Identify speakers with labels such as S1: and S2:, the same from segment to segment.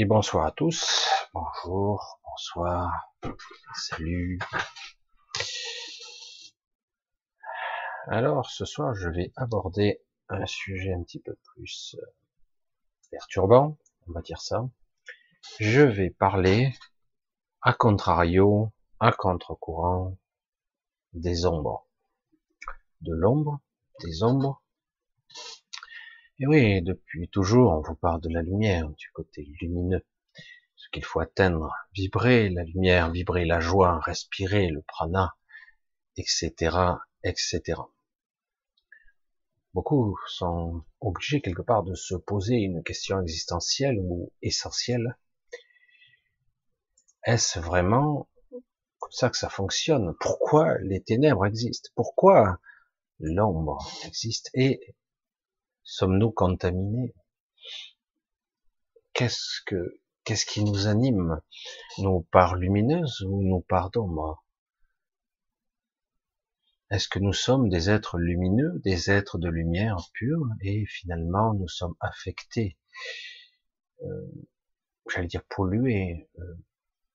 S1: Et bonsoir à tous. Bonjour, bonsoir, salut. Alors, ce soir, je vais aborder un sujet un petit peu plus euh, perturbant, on va dire ça. Je vais parler, à contrario, à contre-courant, des ombres. De l'ombre, des ombres. Et oui, depuis toujours, on vous parle de la lumière, du côté lumineux. Ce qu'il faut atteindre, vibrer la lumière, vibrer la joie, respirer le prana, etc., etc. Beaucoup sont obligés quelque part de se poser une question existentielle ou essentielle. Est-ce vraiment comme ça que ça fonctionne? Pourquoi les ténèbres existent? Pourquoi l'ombre existe? Et sommes-nous contaminés? Qu'est-ce que qu'est-ce qui nous anime? Nos parts lumineuses ou nos parts d'ombre? Est-ce que nous sommes des êtres lumineux, des êtres de lumière pure, et finalement nous sommes affectés, euh, j'allais dire pollués, euh,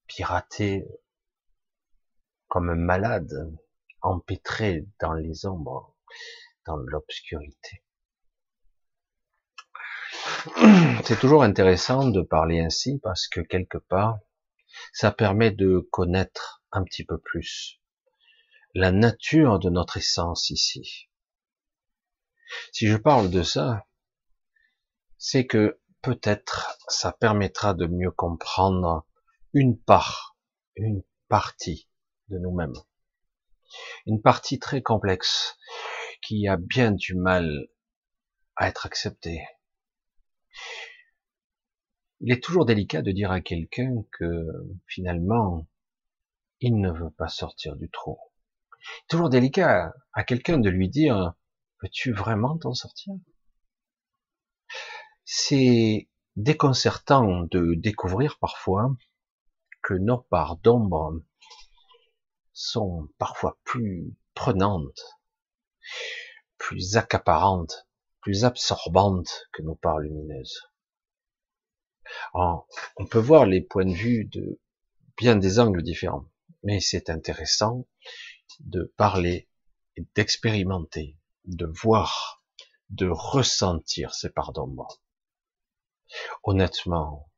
S1: piratés, comme un malade, empêtré dans les ombres, dans l'obscurité? C'est toujours intéressant de parler ainsi parce que quelque part, ça permet de connaître un petit peu plus la nature de notre essence ici. Si je parle de ça, c'est que peut-être ça permettra de mieux comprendre une part, une partie de nous-mêmes. Une partie très complexe qui a bien du mal à être acceptée. Il est toujours délicat de dire à quelqu'un que finalement il ne veut pas sortir du trou toujours délicat à quelqu'un de lui dire veux-tu vraiment t'en sortir? C'est déconcertant de découvrir parfois que nos parts d'ombre sont parfois plus prenantes, plus accaparantes, plus absorbantes que nos parts lumineuses. On peut voir les points de vue de bien des angles différents, mais c'est intéressant de parler, d'expérimenter, de voir, de ressentir ces parts d'ombre. Honnêtement,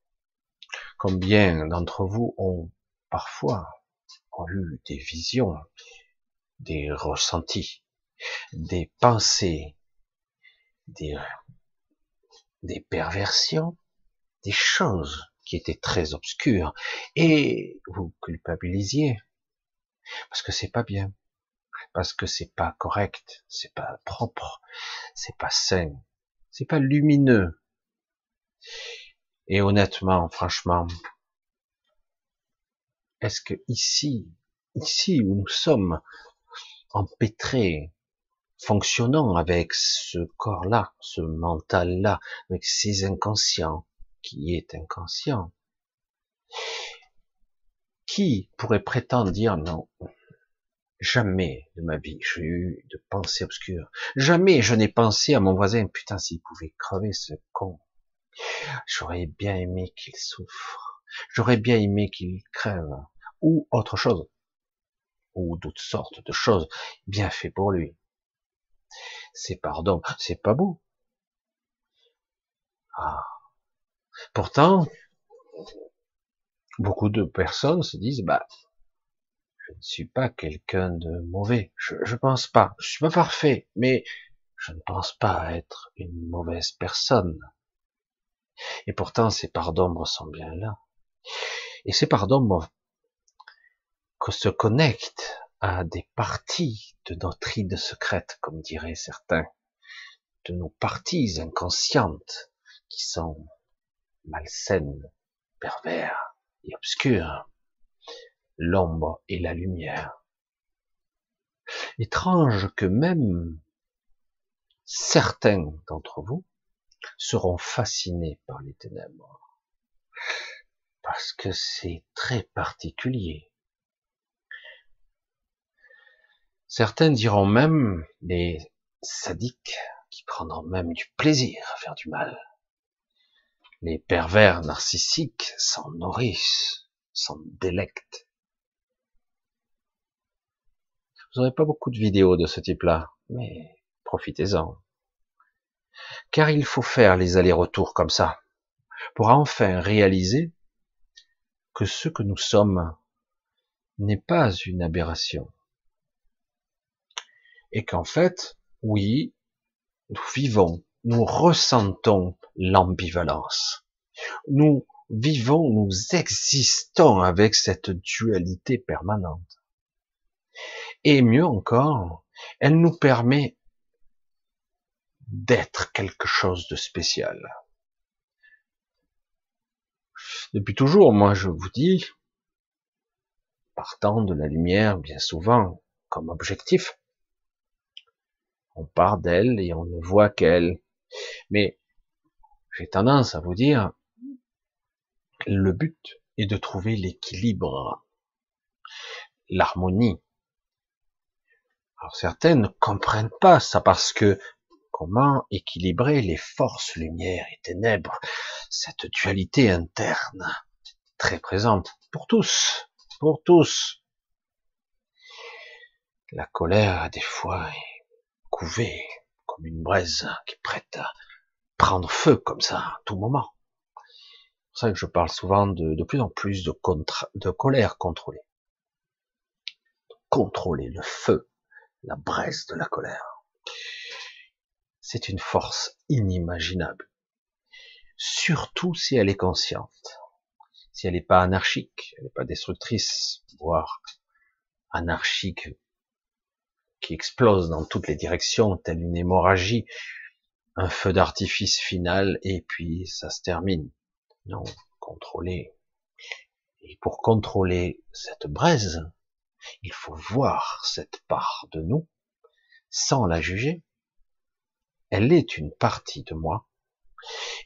S1: combien d'entre vous ont parfois eu des visions, des ressentis, des pensées, des perversions, des choses qui étaient très obscures, et vous culpabilisiez, parce que c'est pas bien, parce que c'est pas correct, c'est pas propre, c'est pas sain, c'est pas lumineux. Et honnêtement, franchement, est-ce que ici, ici où nous sommes empêtrés, fonctionnant avec ce corps-là, ce mental-là, avec ces inconscients, qui est inconscient, qui pourrait prétendre dire non Jamais de ma vie j'ai eu de pensée obscure. Jamais je n'ai pensé à mon voisin, putain, s'il pouvait crever ce con. J'aurais bien aimé qu'il souffre. J'aurais bien aimé qu'il crève. Ou autre chose. Ou d'autres sortes de choses bien fait pour lui. C'est pardon, c'est pas beau. Ah. Pourtant, beaucoup de personnes se disent, bah, je ne suis pas quelqu'un de mauvais. Je, je pense pas. Je suis pas parfait, mais je ne pense pas être une mauvaise personne. Et pourtant, ces parts d'ombre sont bien là. Et ces parts d'ombre que se connectent à des parties de notre idée secrète, comme diraient certains, de nos parties inconscientes qui sont malsaines, pervers, et obscur, l'ombre et la lumière. Étrange que même certains d'entre vous seront fascinés par les ténèbres, parce que c'est très particulier. Certains diront même, les sadiques, qui prendront même du plaisir à faire du mal, Les pervers narcissiques s'en nourrissent, s'en délectent. Vous n'aurez pas beaucoup de vidéos de ce type-là, mais profitez-en. Car il faut faire les allers-retours comme ça, pour enfin réaliser que ce que nous sommes n'est pas une aberration. Et qu'en fait, oui, nous vivons, nous ressentons l'ambivalence. Nous vivons, nous existons avec cette dualité permanente. Et mieux encore, elle nous permet d'être quelque chose de spécial. Depuis toujours, moi je vous dis, partant de la lumière bien souvent comme objectif, on part d'elle et on ne voit qu'elle. Mais j'ai tendance à vous dire, le but est de trouver l'équilibre, l'harmonie. Alors certains ne comprennent pas ça parce que comment équilibrer les forces lumière et ténèbres, cette dualité interne très présente pour tous, pour tous. La colère, des fois, est couvée comme une braise qui prête à prendre feu comme ça à tout moment. C'est pour ça que je parle souvent de, de plus en plus de, de colère contrôlée. Contrôler le feu, la braise de la colère. C'est une force inimaginable. Surtout si elle est consciente. Si elle n'est pas anarchique, elle n'est pas destructrice, voire anarchique, qui explose dans toutes les directions, telle une hémorragie, un feu d'artifice final, et puis ça se termine. Non, contrôler. Et pour contrôler cette braise, il faut voir cette part de nous sans la juger. Elle est une partie de moi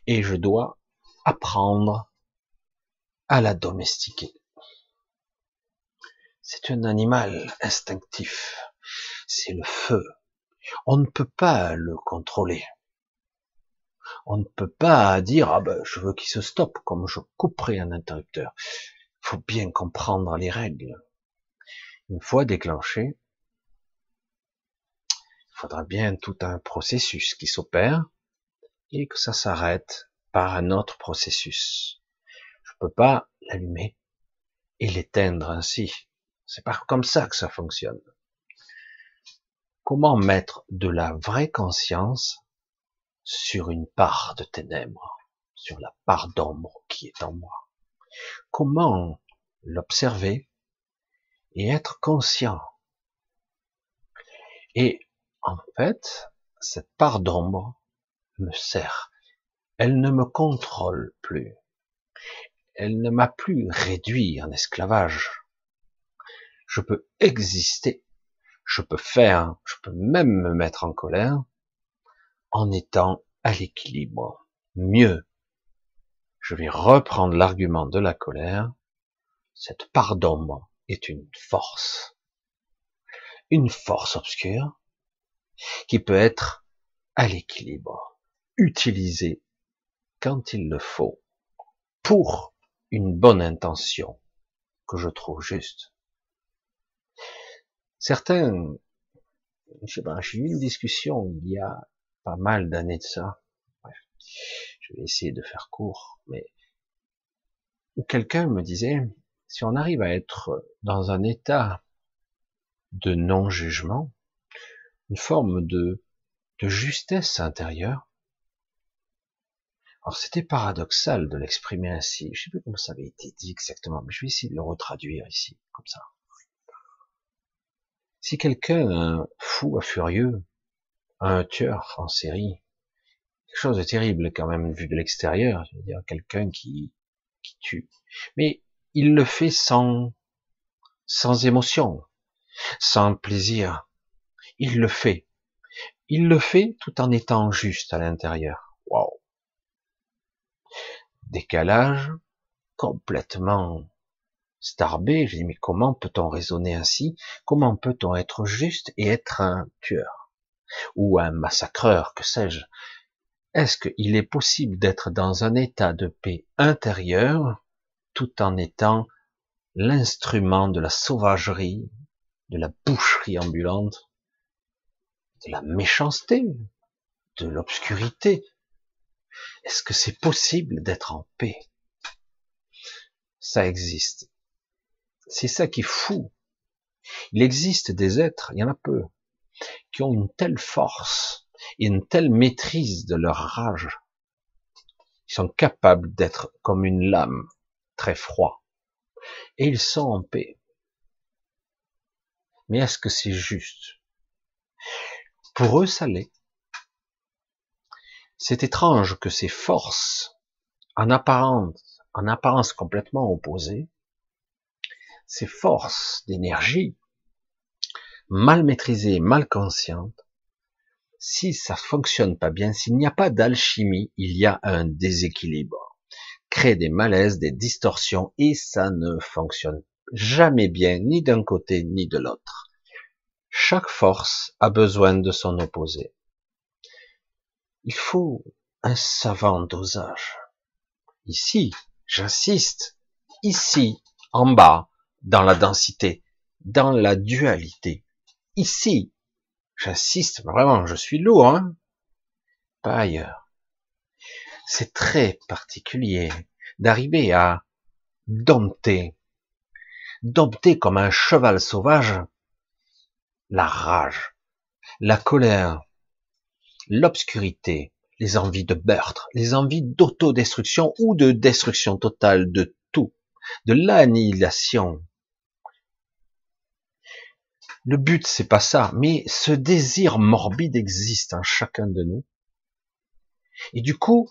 S1: et je dois apprendre à la domestiquer. C'est un animal instinctif. C'est le feu. On ne peut pas le contrôler. On ne peut pas dire ah ben je veux qu'il se stoppe comme je couperai un interrupteur. Il faut bien comprendre les règles. Une fois déclenché, il faudra bien tout un processus qui s'opère et que ça s'arrête par un autre processus. Je peux pas l'allumer et l'éteindre ainsi. C'est pas comme ça que ça fonctionne. Comment mettre de la vraie conscience sur une part de ténèbres, sur la part d'ombre qui est en moi. Comment l'observer et être conscient? Et en fait, cette part d'ombre me sert. Elle ne me contrôle plus. Elle ne m'a plus réduit en esclavage. Je peux exister. Je peux faire. Je peux même me mettre en colère en étant à l'équilibre. Mieux, je vais reprendre l'argument de la colère. Cette part d'ombre est une force. Une force obscure qui peut être à l'équilibre, utilisée quand il le faut, pour une bonne intention que je trouve juste. Certains, je sais pas, j'ai eu une discussion il y a pas mal d'années de ça. Bref, je vais essayer de faire court, mais quelqu'un me disait, si on arrive à être dans un état de non-jugement, une forme de, de justesse intérieure, alors c'était paradoxal de l'exprimer ainsi, je sais plus comment ça avait été dit exactement, mais je vais essayer de le retraduire ici, comme ça. Si quelqu'un, fou, furieux, un tueur en série, quelque chose de terrible quand même vu de l'extérieur, je veux dire quelqu'un qui qui tue, mais il le fait sans sans émotion, sans plaisir. Il le fait. Il le fait tout en étant juste à l'intérieur. Waouh. Décalage complètement starbé. Je dis mais comment peut-on raisonner ainsi? Comment peut-on être juste et être un tueur? Ou un massacreur, que sais-je. est-ce qu'il est possible d'être dans un état de paix intérieure tout en étant l'instrument de la sauvagerie, de la boucherie ambulante, de la méchanceté, de l'obscurité? Est-ce que c'est possible d'être en paix? Ça existe. C'est ça qui est fou. Il existe des êtres, il y en a peu, qui ont une telle force et une telle maîtrise de leur rage. Ils sont capables d'être comme une lame, très froid. Et ils sont en paix. Mais est-ce que c'est juste? Pour eux, ça l'est. C'est étrange que ces forces, en apparence, en apparence complètement opposées, ces forces d'énergie, mal maîtrisées, mal conscientes, si ça fonctionne pas bien, s'il n'y a pas d'alchimie, il y a un déséquilibre, crée des malaises, des distorsions, et ça ne fonctionne jamais bien, ni d'un côté ni de l'autre. Chaque force a besoin de son opposé. Il faut un savant dosage. Ici, j'insiste, ici, en bas, dans la densité, dans la dualité. Ici, j'insiste, vraiment, je suis lourd, hein pas ailleurs. C'est très particulier d'arriver à dompter dompter comme un cheval sauvage la rage, la colère, l'obscurité, les envies de meurtre, les envies d'autodestruction ou de destruction totale de tout, de l'annihilation. Le but, c'est pas ça, mais ce désir morbide existe en chacun de nous. Et du coup,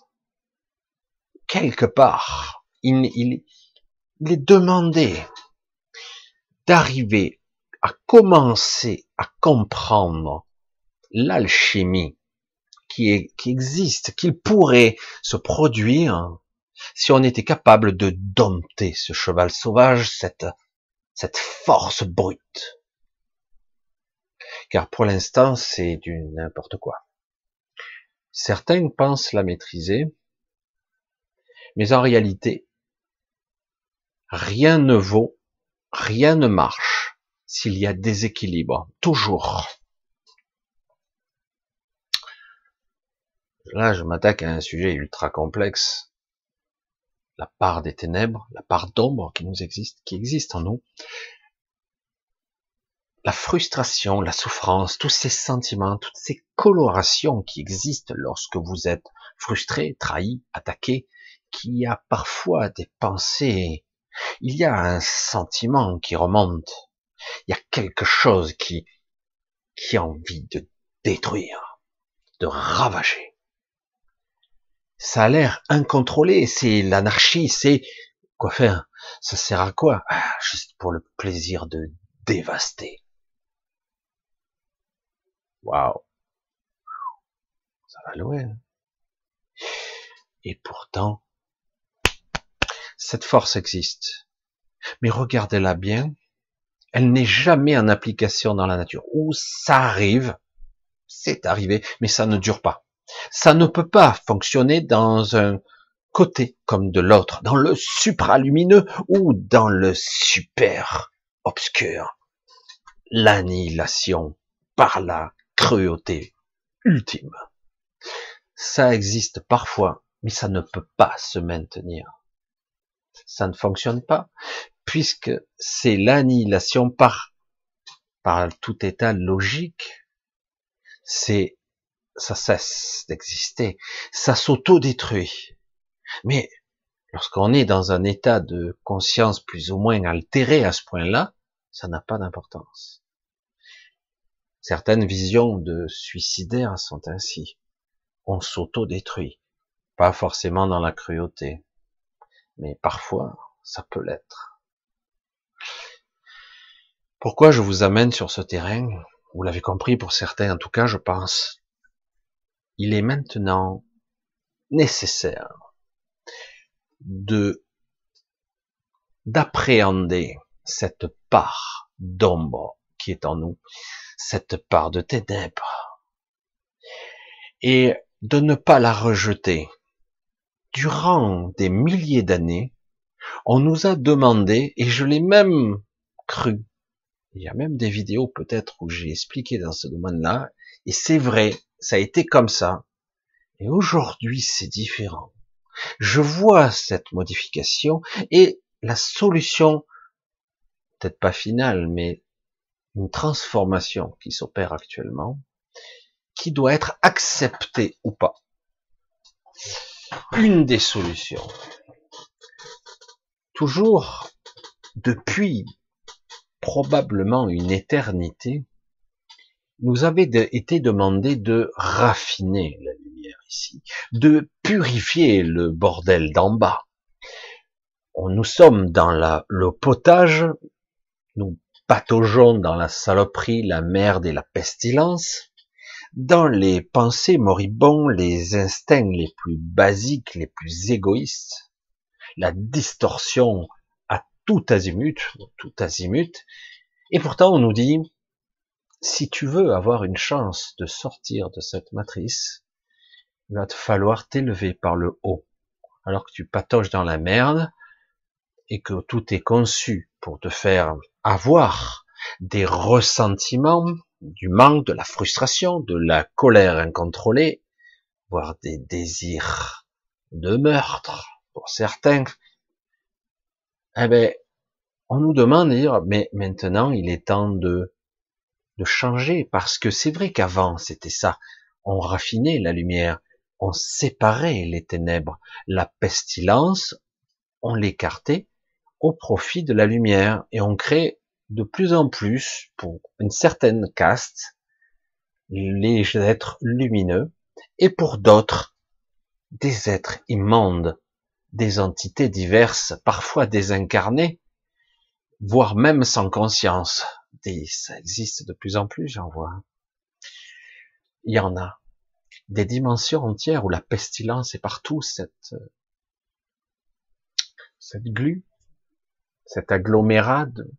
S1: quelque part, il, est demandé d'arriver à commencer à comprendre l'alchimie qui, existe, qu'il pourrait se produire si on était capable de dompter ce cheval sauvage, cette force brute. Car pour l'instant, c'est du n'importe quoi. Certains pensent la maîtriser, mais en réalité, rien ne vaut rien ne marche s'il y a déséquilibre, toujours. Là, je m'attaque à un sujet ultra complexe. La part des ténèbres, la part d'ombre qui nous existe, qui existe en nous. La frustration, la souffrance, tous ces sentiments, toutes ces colorations qui existent lorsque vous êtes frustré, trahi, attaqué, qui a parfois des pensées il y a un sentiment qui remonte. Il y a quelque chose qui, qui a envie de détruire, de ravager. Ça a l'air incontrôlé, c'est l'anarchie, c'est quoi faire? Ça sert à quoi? Ah, Juste pour le plaisir de dévaster. Waouh, ça va loin. Et pourtant, cette force existe. Mais regardez-la bien, elle n'est jamais en application dans la nature. Ou ça arrive, c'est arrivé, mais ça ne dure pas. Ça ne peut pas fonctionner dans un côté comme de l'autre, dans le supralumineux ou dans le super obscur. L'annihilation par la cruauté ultime. Ça existe parfois, mais ça ne peut pas se maintenir ça ne fonctionne pas, puisque c'est l'annihilation par, par tout état logique, c'est, ça cesse d'exister, ça s'auto-détruit. Mais lorsqu'on est dans un état de conscience plus ou moins altéré à ce point-là, ça n'a pas d'importance. Certaines visions de suicidaires sont ainsi. On s'auto-détruit. Pas forcément dans la cruauté mais parfois ça peut l'être. Pourquoi je vous amène sur ce terrain? Vous l'avez compris pour certains, en tout cas je pense. Il est maintenant nécessaire de d'appréhender cette part d'ombre qui est en nous, cette part de ténèbres. Et de ne pas la rejeter. Durant des milliers d'années, on nous a demandé, et je l'ai même cru, il y a même des vidéos peut-être où j'ai expliqué dans ce domaine-là, et c'est vrai, ça a été comme ça. Et aujourd'hui, c'est différent. Je vois cette modification et la solution, peut-être pas finale, mais une transformation qui s'opère actuellement, qui doit être acceptée ou pas. Une des solutions. Toujours depuis probablement une éternité, nous avait été demandé de raffiner la lumière ici, de purifier le bordel d'en bas. Nous sommes dans le potage, nous pataugeons dans la saloperie, la merde et la pestilence, dans les pensées moribonds, les instincts les plus basiques, les plus égoïstes, la distorsion à tout azimut, tout azimut, et pourtant on nous dit, si tu veux avoir une chance de sortir de cette matrice, il va te falloir t'élever par le haut. Alors que tu patauges dans la merde et que tout est conçu pour te faire avoir des ressentiments, du manque, de la frustration, de la colère incontrôlée, voire des désirs de meurtre pour certains, eh ben, on nous demande de dire, mais maintenant il est temps de de changer, parce que c'est vrai qu'avant c'était ça. On raffinait la lumière, on séparait les ténèbres, la pestilence, on l'écartait au profit de la lumière, et on crée de plus en plus, pour une certaine caste, les êtres lumineux, et pour d'autres, des êtres immondes, des entités diverses, parfois désincarnées, voire même sans conscience, ça existe de plus en plus, j'en vois. Il y en a des dimensions entières où la pestilence est partout, cette, cette glu, cet agglomérat de,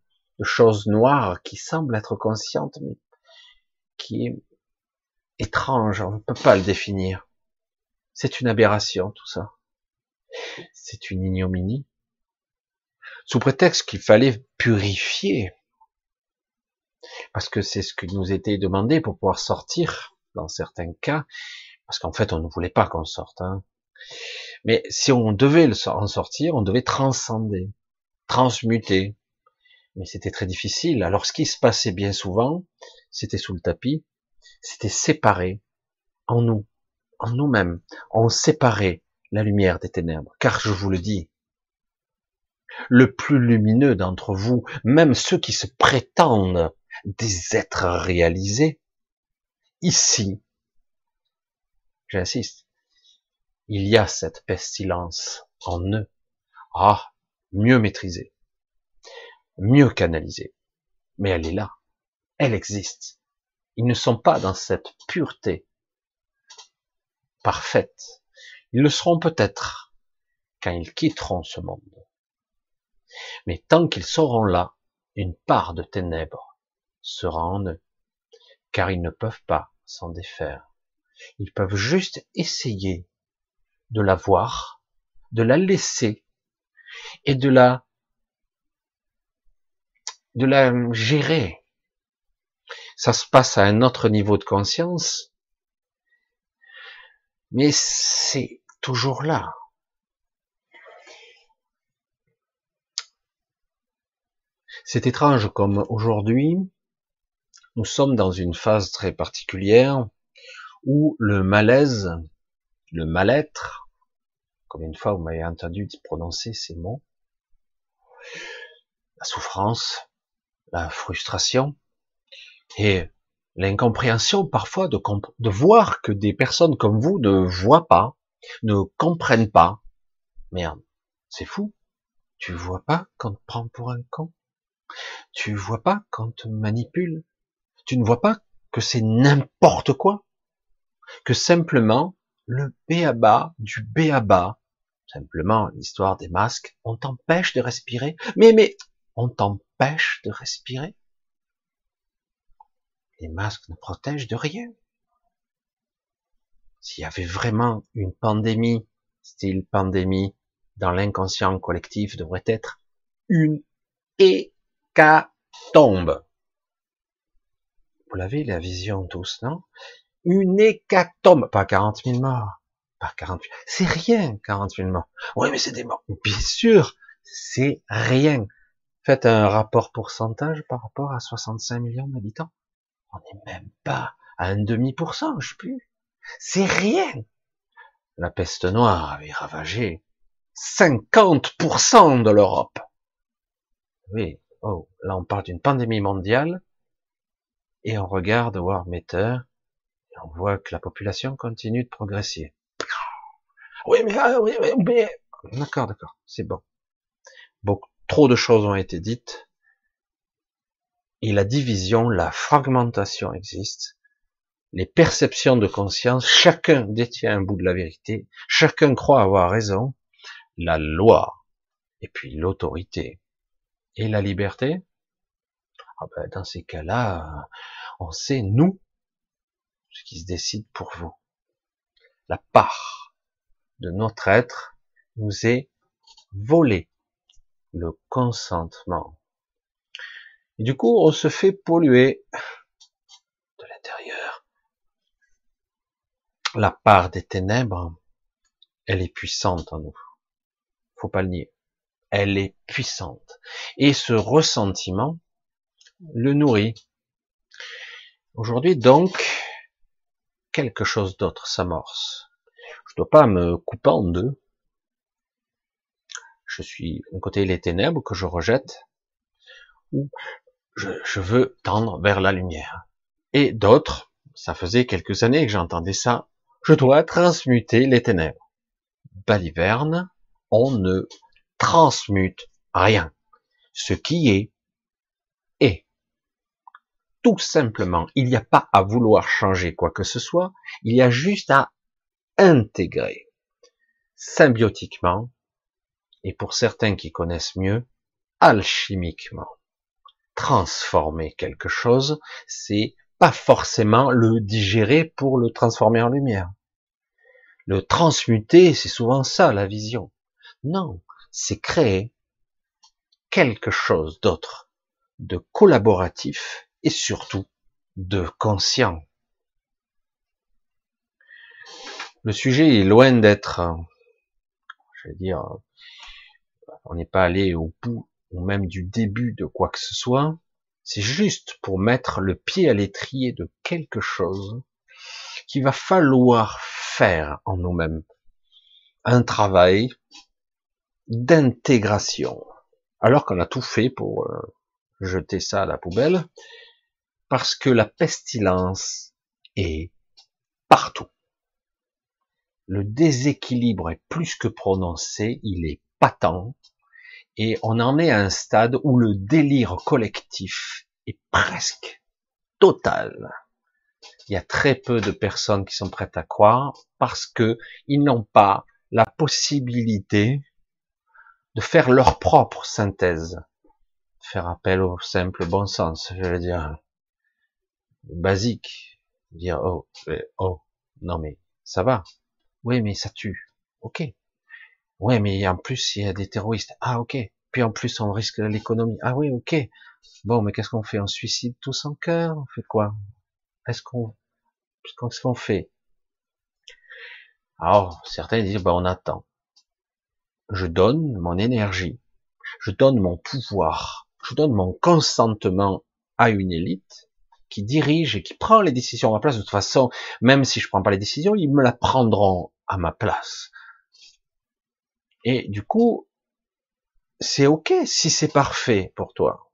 S1: choses noires qui semblent être conscientes, mais qui est étrange, on ne peut pas le définir. C'est une aberration, tout ça. C'est une ignominie. Sous prétexte qu'il fallait purifier parce que c'est ce qui nous était demandé pour pouvoir sortir dans certains cas, parce qu'en fait on ne voulait pas qu'on sorte. Hein. Mais si on devait en sortir, on devait transcender, transmuter. Mais c'était très difficile. Alors ce qui se passait bien souvent, c'était sous le tapis, c'était séparé en nous, en nous-mêmes. On séparait la lumière des ténèbres. Car je vous le dis, le plus lumineux d'entre vous, même ceux qui se prétendent des êtres réalisés, ici, j'insiste, il y a cette pestilence en eux. Ah, mieux maîtrisée, mieux canalisée. Mais elle est là, elle existe. Ils ne sont pas dans cette pureté parfaite. Ils le seront peut-être quand ils quitteront ce monde. Mais tant qu'ils seront là, une part de ténèbres sera en eux, car ils ne peuvent pas s'en défaire. Ils peuvent juste essayer de la voir, de la laisser et de la de la gérer. Ça se passe à un autre niveau de conscience, mais c'est toujours là. C'est étrange comme aujourd'hui, nous sommes dans une phase très particulière où le malaise, le mal-être, combien de fois vous m'avez entendu prononcer ces mots, la souffrance, la frustration et l'incompréhension parfois de, de voir que des personnes comme vous ne voient pas, ne comprennent pas. Merde, c'est fou. Tu vois pas quand te prend pour un con? Tu vois pas quand te manipule? Tu ne vois pas que c'est n'importe quoi, que simplement le béaba du béaba, simplement l'histoire des masques, on t'empêche de respirer. Mais mais on t'empêche de respirer. Les masques ne protègent de rien. s'il y avait vraiment une pandémie, style pandémie, dans l'inconscient collectif devrait être une hécatombe. Vous l'avez, la vision tous, non? Une hécatombe, pas 40 000 morts, 40 000, c'est rien, 40 000 morts. Oui, mais c'est des morts. Bien sûr, c'est rien. Faites un rapport pourcentage par rapport à 65 millions d'habitants. On n'est même pas à un demi pour cent, je sais plus. C'est rien. La peste noire avait ravagé 50% de l'Europe. Oui, oh, là on parle d'une pandémie mondiale et on regarde War Meter et on voit que la population continue de progresser. Oui, mais, ah, oui, mais, d'accord, d'accord, c'est bon. Beaucoup, trop de choses ont été dites et la division, la fragmentation existe. Les perceptions de conscience, chacun détient un bout de la vérité, chacun croit avoir raison. La loi, et puis l'autorité, et la liberté? Ah ben, dans ces cas-là, on sait, nous, ce qui se décide pour vous. La part de notre être nous est volée. Le consentement. Et du coup, on se fait polluer de l'intérieur. La part des ténèbres, elle est puissante en nous. Faut pas le nier. Elle est puissante. Et ce ressentiment le nourrit. Aujourd'hui, donc, quelque chose d'autre s'amorce. Je dois pas me couper en deux. Je suis d'un côté les ténèbres que je rejette, ou je, veux tendre vers la lumière. Et d'autres, ça faisait quelques années que j'entendais ça, je dois transmuter les ténèbres. Baliverne, on ne transmute rien. Ce qui est, est. Tout simplement, il n'y a pas à vouloir changer quoi que ce soit, il y a juste à intégrer symbiotiquement, et pour certains qui connaissent mieux, alchimiquement transformer quelque chose, c'est pas forcément le digérer pour le transformer en lumière. Le transmuter, c'est souvent ça la vision. Non, c'est créer quelque chose d'autre, de collaboratif et surtout de conscient. Le sujet est loin d'être, je vais dire, on n'est pas allé au bout ou même du début de quoi que ce soit, c'est juste pour mettre le pied à l'étrier de quelque chose qu'il va falloir faire en nous-mêmes. Un travail d'intégration. Alors qu'on a tout fait pour euh, jeter ça à la poubelle, parce que la pestilence est partout. Le déséquilibre est plus que prononcé, il est patent, et on en est à un stade où le délire collectif est presque total. Il y a très peu de personnes qui sont prêtes à croire parce que ils n'ont pas la possibilité de faire leur propre synthèse, faire appel au simple bon sens, je veux dire, basique, dire oh, oh, non mais ça va, oui mais ça tue, ok, Ouais, mais en plus, il y a des terroristes. Ah, ok. Puis en plus, on risque l'économie. Ah oui, ok. Bon, mais qu'est-ce qu'on fait? On suicide tous en cœur? On fait quoi? Est-ce qu'on qu'est-ce qu'on fait? Alors, certains disent, ben, on attend. Je donne mon énergie. Je donne mon pouvoir. Je donne mon consentement à une élite qui dirige et qui prend les décisions à ma place. De toute façon, même si je prends pas les décisions, ils me la prendront à ma place. Et du coup, c'est ok si c'est parfait pour toi,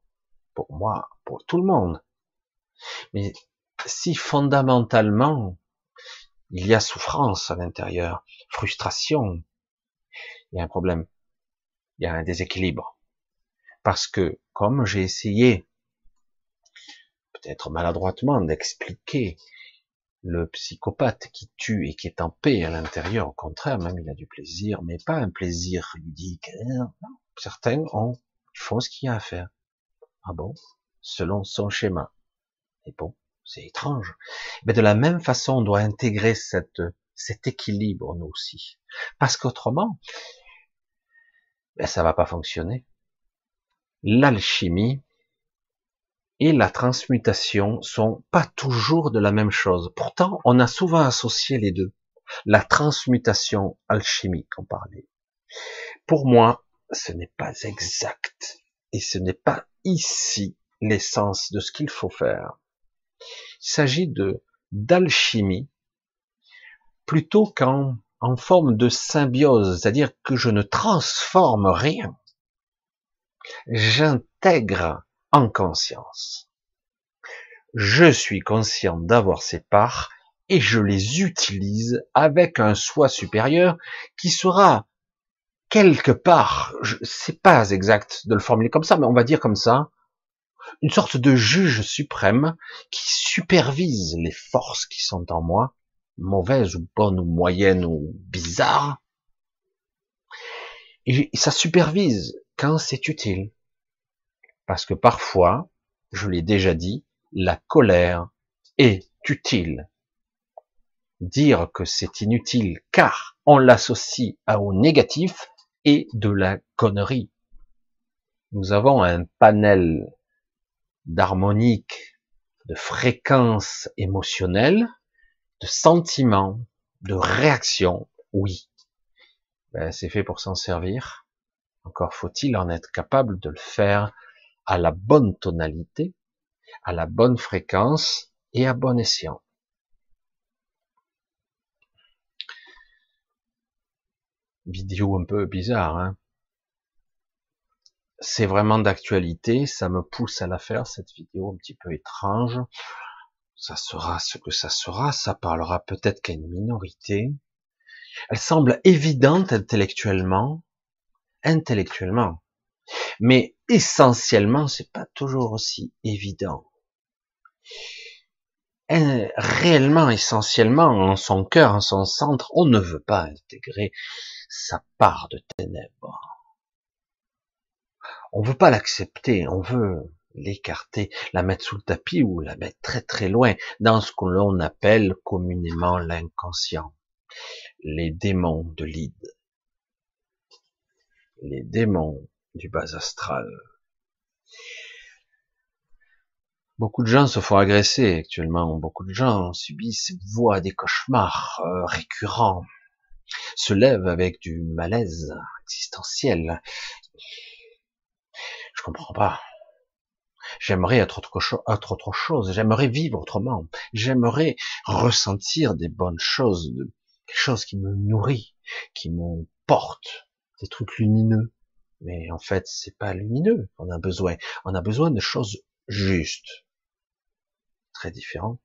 S1: pour moi, pour tout le monde. Mais si fondamentalement il y a souffrance à l'intérieur, frustration, il y a un problème, il y a un déséquilibre. Parce que comme j'ai essayé, peut-être maladroitement, d'expliquer le psychopathe qui tue et qui est en paix à l'intérieur, au contraire, même il a du plaisir, mais pas un plaisir ludique. Hein, Certains ont, font ce qu'il y a à faire. Ah bon? Selon son schéma. Et bon, c'est étrange. Mais de la même façon, on doit intégrer cette cet équilibre nous aussi. Parce qu'autrement, ben, ça va pas fonctionner. L'alchimie et la transmutation sont pas toujours de la même chose. Pourtant, on a souvent associé les deux. La transmutation alchimique, on parlait. Pour moi, ce n'est pas exact. Et ce n'est pas ici l'essence de ce qu'il faut faire. Il s'agit de d'alchimie plutôt qu'en en forme de symbiose, c'est-à-dire que je ne transforme rien. J'intègre en conscience. Je suis conscient d'avoir ces parts et je les utilise avec un soi supérieur qui sera quelque part, c'est pas exact de le formuler comme ça, mais on va dire comme ça, une sorte de juge suprême qui supervise les forces qui sont en moi, mauvaises ou bonnes ou moyennes ou bizarres, et ça supervise quand c'est utile. Parce que parfois, je l'ai déjà dit, la colère est utile. Dire que c'est inutile car on l'associe au négatif et de la connerie. Nous avons un panel d'harmonique, de fréquences émotionnelles, de sentiments, de réactions, oui. Ben, c'est fait pour s'en servir. Encore faut-il en être capable de le faire à la bonne tonalité, à la bonne fréquence et à bon escient. Vidéo un peu bizarre, hein c'est vraiment d'actualité, ça me pousse à la faire, cette vidéo un petit peu étrange. Ça sera ce que ça sera, ça parlera peut-être qu'à une minorité. Elle semble évidente intellectuellement, intellectuellement, mais essentiellement, c'est pas toujours aussi évident. réellement, essentiellement, en son cœur, en son centre, on ne veut pas intégrer sa part de ténèbres. On veut pas l'accepter, on veut l'écarter, la mettre sous le tapis ou la mettre très très loin dans ce que l'on appelle communément l'inconscient, les démons de l'ide, les démons du bas astral. Beaucoup de gens se font agresser actuellement, beaucoup de gens subissent, voient des cauchemars euh, récurrents, se lèvent avec du malaise existentiel, je comprends pas. J'aimerais être autre, chose. J'aimerais vivre autrement. J'aimerais ressentir des bonnes choses, des choses qui me nourrit, qui me portent, des trucs lumineux. Mais en fait, c'est pas lumineux qu'on a besoin. On a besoin de choses justes. Très différent.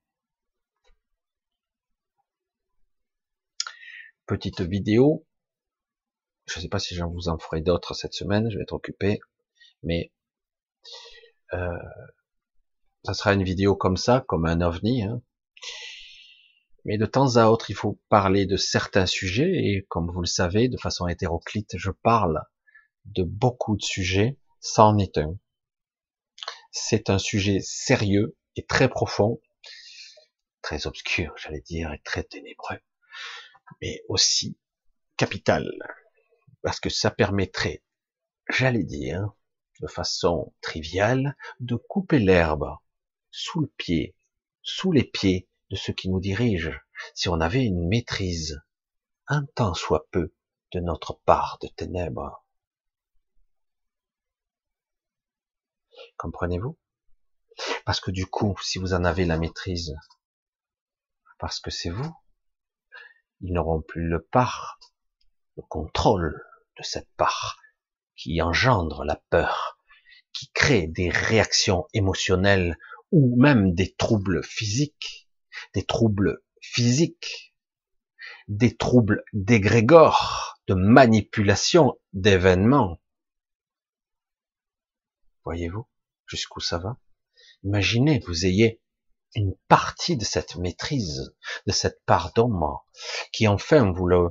S1: Petite vidéo. Je ne sais pas si j'en vous en ferai d'autres cette semaine. Je vais être occupé mais euh, ça sera une vidéo comme ça, comme un ovni. Hein. Mais de temps à autre, il faut parler de certains sujets, et comme vous le savez, de façon hétéroclite, je parle de beaucoup de sujets, sans est un. C'est un sujet sérieux et très profond, très obscur, j'allais dire, et très ténébreux, mais aussi capital, parce que ça permettrait, j'allais dire, de façon triviale, de couper l'herbe sous le pied, sous les pieds de ceux qui nous dirigent, si on avait une maîtrise, un temps soit peu, de notre part de ténèbres. Comprenez-vous? Parce que du coup, si vous en avez la maîtrise, parce que c'est vous, ils n'auront plus le part, le contrôle de cette part qui engendre la peur, qui crée des réactions émotionnelles ou même des troubles physiques, des troubles physiques, des troubles d'égrégore, de manipulation d'événements. Voyez-vous? Jusqu'où ça va Imaginez vous ayez une partie de cette maîtrise, de cette part d'ombre, qui enfin vous le,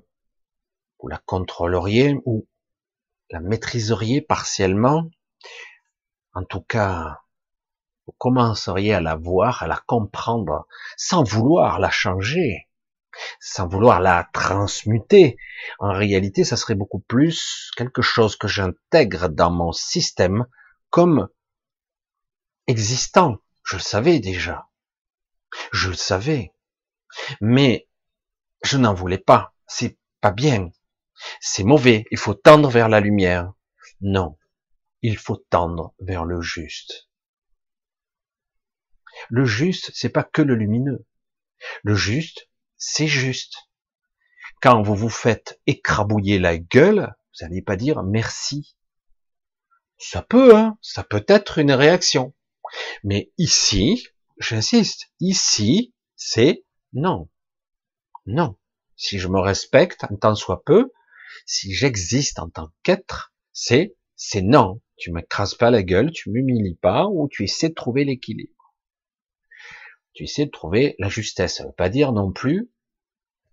S1: vous la contrôleriez ou la maîtriseriez partiellement, en tout cas, vous commenceriez à la voir, à la comprendre, sans vouloir la changer. sans vouloir la transmuter. En réalité, ça serait beaucoup plus quelque chose que j'intègre dans mon système comme existant. Je le savais déjà. Je le savais. Mais je n'en voulais pas. C'est pas bien. C'est mauvais. Il faut tendre vers la lumière. Non. Il faut tendre vers le juste. Le juste, c'est pas que le lumineux. Le juste, c'est juste. Quand vous vous faites écrabouiller la gueule, vous n'allez pas dire merci. Ça peut, hein, ça peut être une réaction. Mais ici, j'insiste, ici, c'est non. Non. Si je me respecte en tant soit peu, si j'existe en tant qu'être, c'est, c'est non. Tu m'écrases pas la gueule, tu m'humilies pas, ou tu essaies de trouver l'équilibre tu essaies de trouver la justesse. Ça veut pas dire non plus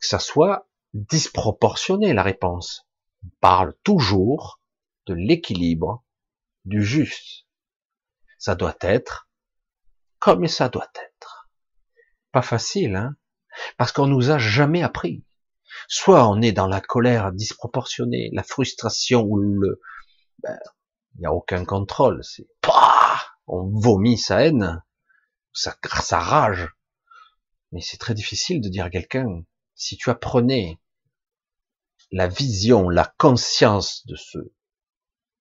S1: que ça soit disproportionné la réponse. On parle toujours de l'équilibre, du juste. Ça doit être comme ça doit être. Pas facile, hein? Parce qu'on nous a jamais appris. Soit on est dans la colère disproportionnée, la frustration ou le, ben, il n'y a aucun contrôle. C'est, on vomit sa haine sa, rage. Mais c'est très difficile de dire à quelqu'un, si tu apprenais la vision, la conscience de ce,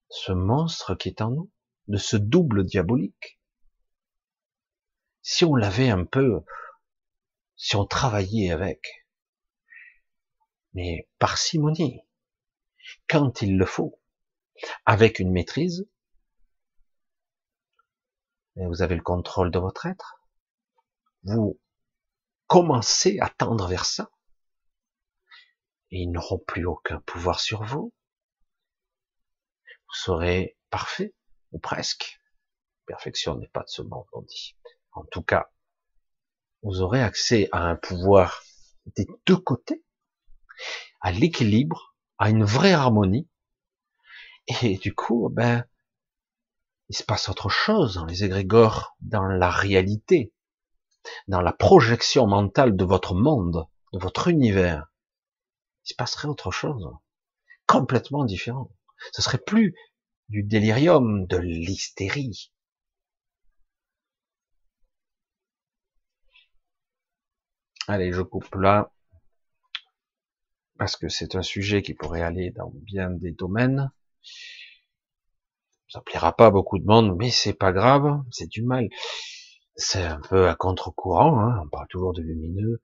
S1: ce monstre qui est en nous, de ce double diabolique, si on l'avait un peu, si on travaillait avec, mais parcimonie, quand il le faut, avec une maîtrise, vous avez le contrôle de votre être. Vous commencez à tendre vers ça. Et ils n'auront plus aucun pouvoir sur vous. Vous serez parfait, ou presque. Perfection n'est pas de ce monde, on dit. En tout cas, vous aurez accès à un pouvoir des deux côtés, à l'équilibre, à une vraie harmonie. Et du coup, ben, il se passe autre chose dans les égrégores, dans la réalité, dans la projection mentale de votre monde, de votre univers. Il se passerait autre chose, complètement différent. Ce serait plus du délirium, de l'hystérie. Allez, je coupe là, parce que c'est un sujet qui pourrait aller dans bien des domaines. Ça plaira pas beaucoup de monde, mais c'est pas grave, c'est du mal. C'est un peu à contre-courant, hein. on parle toujours de lumineux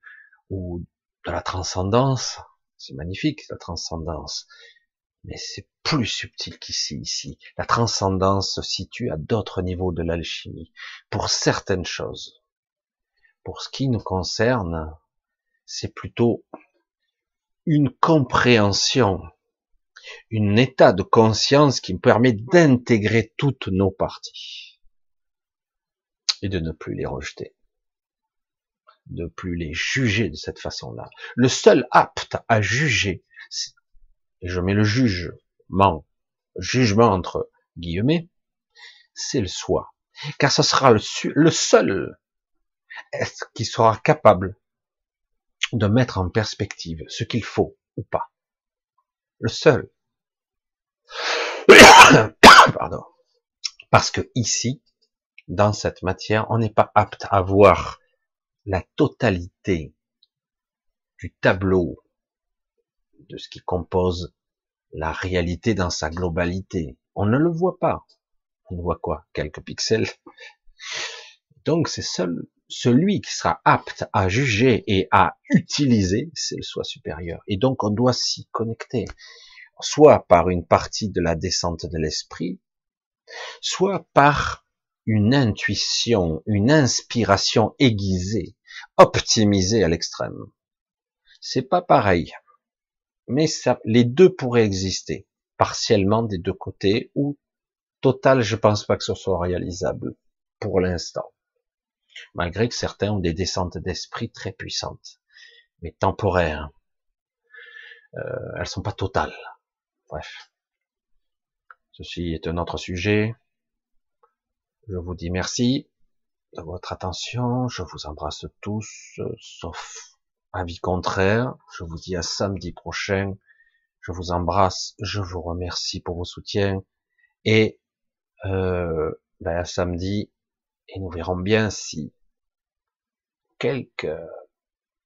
S1: ou de la transcendance. C'est magnifique, la transcendance. Mais c'est plus subtil qu'ici, ici. La transcendance se situe à d'autres niveaux de l'alchimie, pour certaines choses. Pour ce qui nous concerne, c'est plutôt une compréhension un état de conscience qui me permet d'intégrer toutes nos parties et de ne plus les rejeter, de plus les juger de cette façon-là. Le seul apte à juger, et je mets le jugement, jugement entre guillemets, c'est le soi, car ce sera le, le seul qui sera capable de mettre en perspective ce qu'il faut ou pas. Le seul. Pardon. Parce que ici, dans cette matière, on n'est pas apte à voir la totalité du tableau de ce qui compose la réalité dans sa globalité. On ne le voit pas. On voit quoi? Quelques pixels. Donc c'est seul celui qui sera apte à juger et à utiliser, c'est le soi supérieur. Et donc on doit s'y connecter, soit par une partie de la descente de l'esprit, soit par une intuition, une inspiration aiguisée, optimisée à l'extrême. C'est pas pareil, mais les deux pourraient exister partiellement des deux côtés ou total, je pense pas que ce soit réalisable pour l'instant malgré que certains ont des descentes d'esprit très puissantes, mais temporaires. Euh, elles sont pas totales. Bref. Ceci est un autre sujet. Je vous dis merci de votre attention. Je vous embrasse tous, sauf Avis contraire, je vous dis à samedi prochain. Je vous embrasse, je vous remercie pour vos soutiens et euh, ben à samedi et nous verrons bien si quelques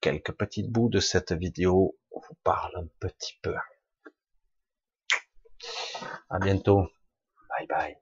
S1: quelques petites bouts de cette vidéo vous parlent un petit peu. À bientôt. Bye bye.